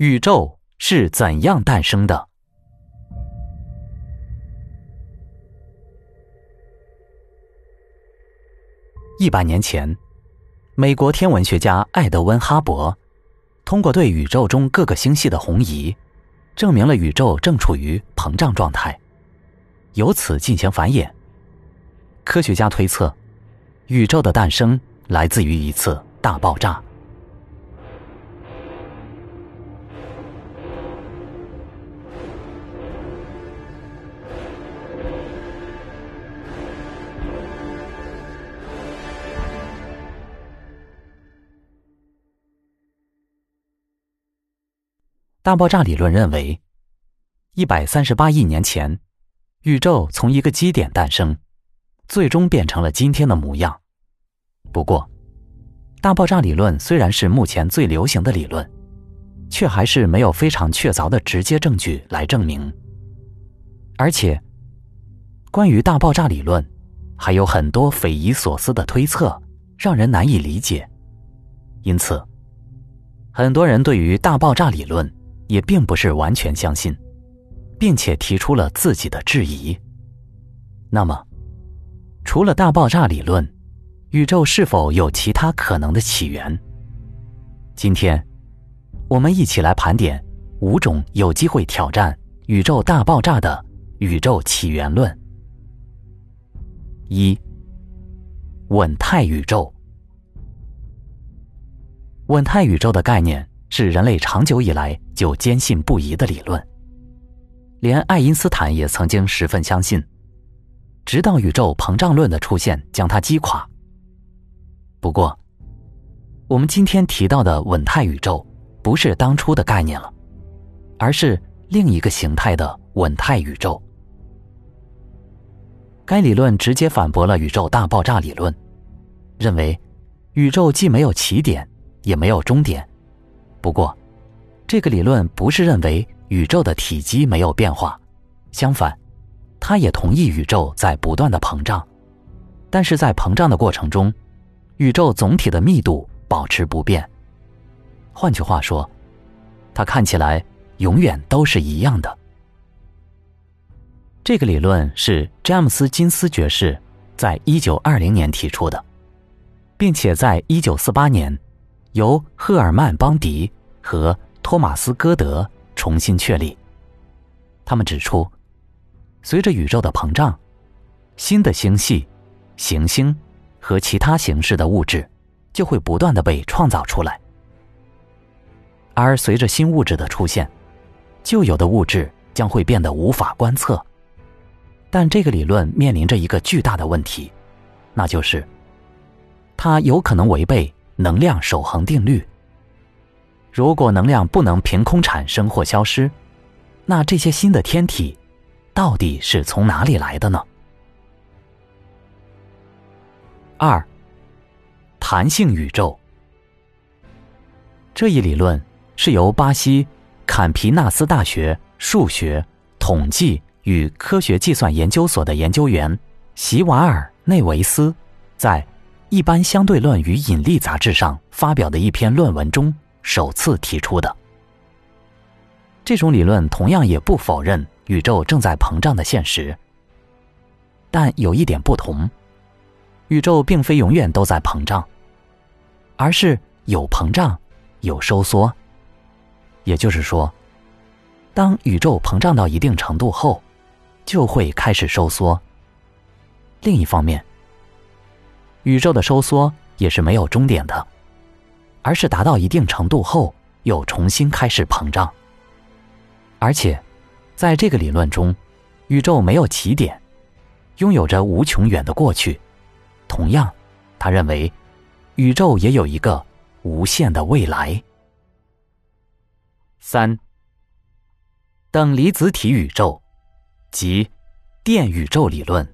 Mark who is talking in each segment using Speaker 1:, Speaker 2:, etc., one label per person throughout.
Speaker 1: 宇宙是怎样诞生的？一百年前，美国天文学家艾德温·哈勃通过对宇宙中各个星系的红移，证明了宇宙正处于膨胀状态，由此进行繁衍。科学家推测，宇宙的诞生来自于一次大爆炸。大爆炸理论认为，一百三十八亿年前，宇宙从一个基点诞生，最终变成了今天的模样。不过，大爆炸理论虽然是目前最流行的理论，却还是没有非常确凿的直接证据来证明。而且，关于大爆炸理论，还有很多匪夷所思的推测，让人难以理解。因此，很多人对于大爆炸理论。也并不是完全相信，并且提出了自己的质疑。那么，除了大爆炸理论，宇宙是否有其他可能的起源？今天，我们一起来盘点五种有机会挑战宇宙大爆炸的宇宙起源论。一、稳态宇宙。稳态宇宙的概念。是人类长久以来就坚信不疑的理论，连爱因斯坦也曾经十分相信，直到宇宙膨胀论的出现将它击垮。不过，我们今天提到的稳态宇宙不是当初的概念了，而是另一个形态的稳态宇宙。该理论直接反驳了宇宙大爆炸理论，认为宇宙既没有起点，也没有终点。不过，这个理论不是认为宇宙的体积没有变化，相反，它也同意宇宙在不断的膨胀，但是在膨胀的过程中，宇宙总体的密度保持不变。换句话说，它看起来永远都是一样的。这个理论是詹姆斯金斯爵士在一九二零年提出的，并且在一九四八年。由赫尔曼·邦迪和托马斯·戈德重新确立。他们指出，随着宇宙的膨胀，新的星系、行星和其他形式的物质就会不断的被创造出来。而随着新物质的出现，旧有的物质将会变得无法观测。但这个理论面临着一个巨大的问题，那就是它有可能违背。能量守恒定律。如果能量不能凭空产生或消失，那这些新的天体到底是从哪里来的呢？二，弹性宇宙。这一理论是由巴西坎皮纳斯大学数学、统计与科学计算研究所的研究员席瓦尔内维斯在。《一般相对论与引力》杂志上发表的一篇论文中首次提出的。这种理论同样也不否认宇宙正在膨胀的现实，但有一点不同：宇宙并非永远都在膨胀，而是有膨胀，有收缩。也就是说，当宇宙膨胀到一定程度后，就会开始收缩。另一方面，宇宙的收缩也是没有终点的，而是达到一定程度后又重新开始膨胀。而且，在这个理论中，宇宙没有起点，拥有着无穷远的过去。同样，他认为，宇宙也有一个无限的未来。三，等离子体宇宙及电宇宙理论。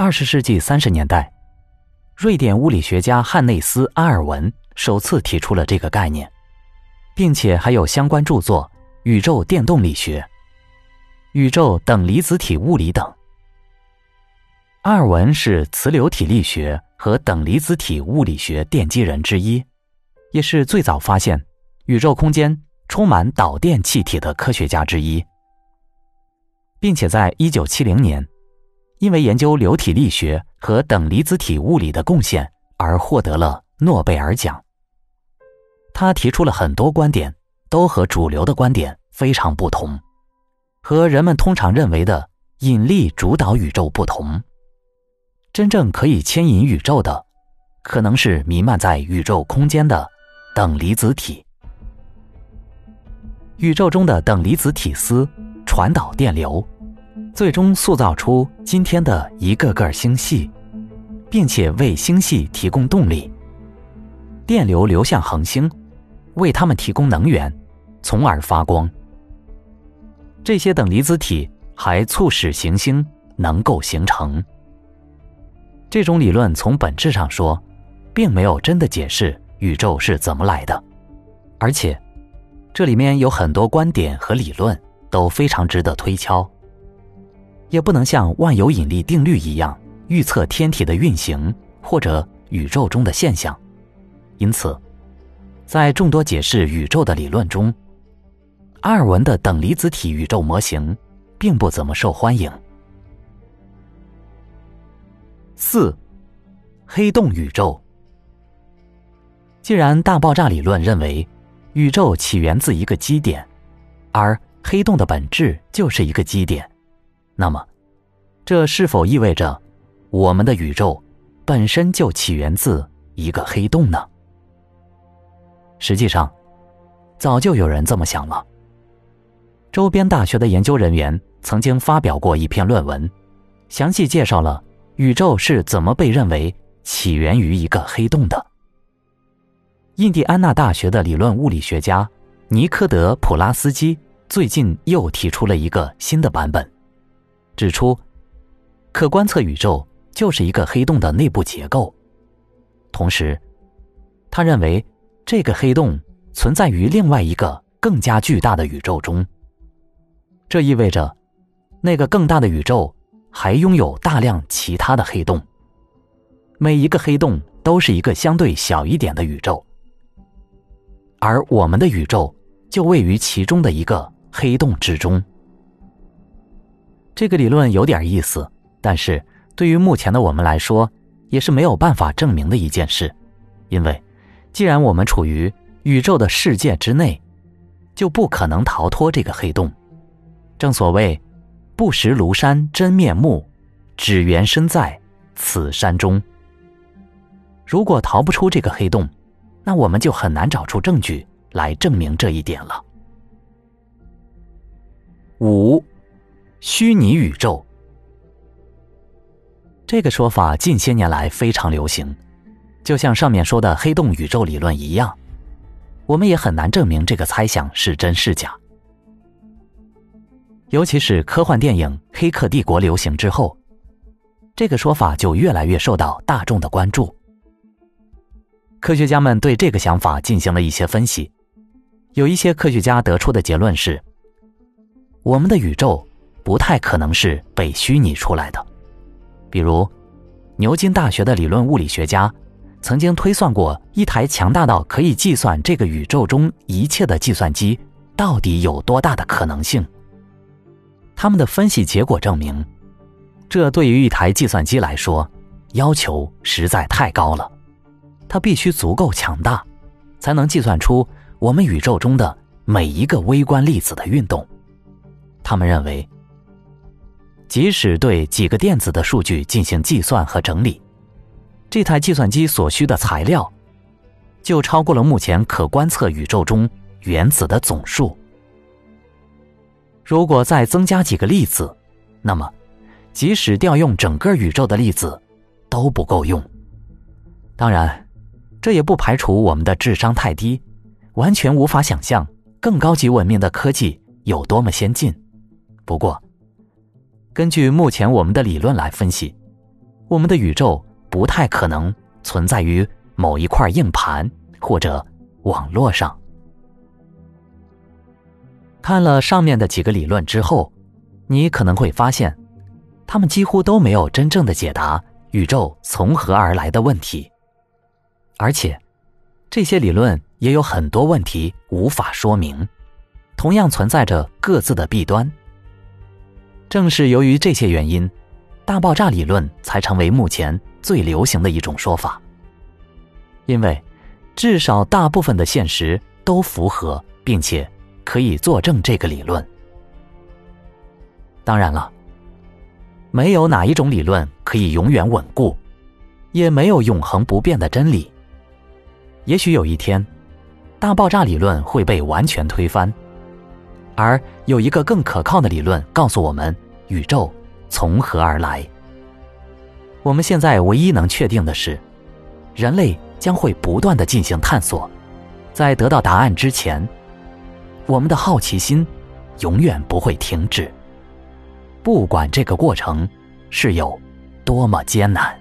Speaker 1: 二十世纪三十年代，瑞典物理学家汉内斯·阿尔文首次提出了这个概念，并且还有相关著作《宇宙电动力学》《宇宙等离子体物理》等。阿尔文是磁流体力学和等离子体物理学奠基人之一，也是最早发现宇宙空间充满导电气体的科学家之一，并且在一九七零年，因为研究流体力学和等离子体物理的贡献而获得了诺贝尔奖。他提出了很多观点，都和主流的观点非常不同，和人们通常认为的引力主导宇宙不同。真正可以牵引宇宙的，可能是弥漫在宇宙空间的等离子体。宇宙中的等离子体丝传导电流，最终塑造出今天的一个个星系，并且为星系提供动力。电流流向恒星。为它们提供能源，从而发光。这些等离子体还促使行星能够形成。这种理论从本质上说，并没有真的解释宇宙是怎么来的，而且这里面有很多观点和理论都非常值得推敲。也不能像万有引力定律一样预测天体的运行或者宇宙中的现象，因此。在众多解释宇宙的理论中，阿尔文的等离子体宇宙模型并不怎么受欢迎。四，黑洞宇宙。既然大爆炸理论认为宇宙起源自一个基点，而黑洞的本质就是一个基点，那么这是否意味着我们的宇宙本身就起源自一个黑洞呢？实际上，早就有人这么想了。周边大学的研究人员曾经发表过一篇论文，详细介绍了宇宙是怎么被认为起源于一个黑洞的。印第安纳大学的理论物理学家尼科德普拉斯基最近又提出了一个新的版本，指出，可观测宇宙就是一个黑洞的内部结构。同时，他认为。这个黑洞存在于另外一个更加巨大的宇宙中，这意味着那个更大的宇宙还拥有大量其他的黑洞。每一个黑洞都是一个相对小一点的宇宙，而我们的宇宙就位于其中的一个黑洞之中。这个理论有点意思，但是对于目前的我们来说，也是没有办法证明的一件事，因为。既然我们处于宇宙的世界之内，就不可能逃脱这个黑洞。正所谓“不识庐山真面目，只缘身在此山中”。如果逃不出这个黑洞，那我们就很难找出证据来证明这一点了。五，虚拟宇宙这个说法近些年来非常流行。就像上面说的黑洞宇宙理论一样，我们也很难证明这个猜想是真是假。尤其是科幻电影《黑客帝国》流行之后，这个说法就越来越受到大众的关注。科学家们对这个想法进行了一些分析，有一些科学家得出的结论是：我们的宇宙不太可能是被虚拟出来的。比如，牛津大学的理论物理学家。曾经推算过一台强大到可以计算这个宇宙中一切的计算机到底有多大的可能性。他们的分析结果证明，这对于一台计算机来说要求实在太高了。它必须足够强大，才能计算出我们宇宙中的每一个微观粒子的运动。他们认为，即使对几个电子的数据进行计算和整理。这台计算机所需的材料，就超过了目前可观测宇宙中原子的总数。如果再增加几个粒子，那么即使调用整个宇宙的粒子都不够用。当然，这也不排除我们的智商太低，完全无法想象更高级文明的科技有多么先进。不过，根据目前我们的理论来分析，我们的宇宙。不太可能存在于某一块硬盘或者网络上。看了上面的几个理论之后，你可能会发现，他们几乎都没有真正的解答宇宙从何而来的问题，而且这些理论也有很多问题无法说明，同样存在着各自的弊端。正是由于这些原因，大爆炸理论才成为目前最流行的一种说法。因为，至少大部分的现实都符合，并且可以作证这个理论。当然了，没有哪一种理论可以永远稳固，也没有永恒不变的真理。也许有一天，大爆炸理论会被完全推翻。而有一个更可靠的理论告诉我们，宇宙从何而来。我们现在唯一能确定的是，人类将会不断的进行探索，在得到答案之前，我们的好奇心永远不会停止，不管这个过程是有多么艰难。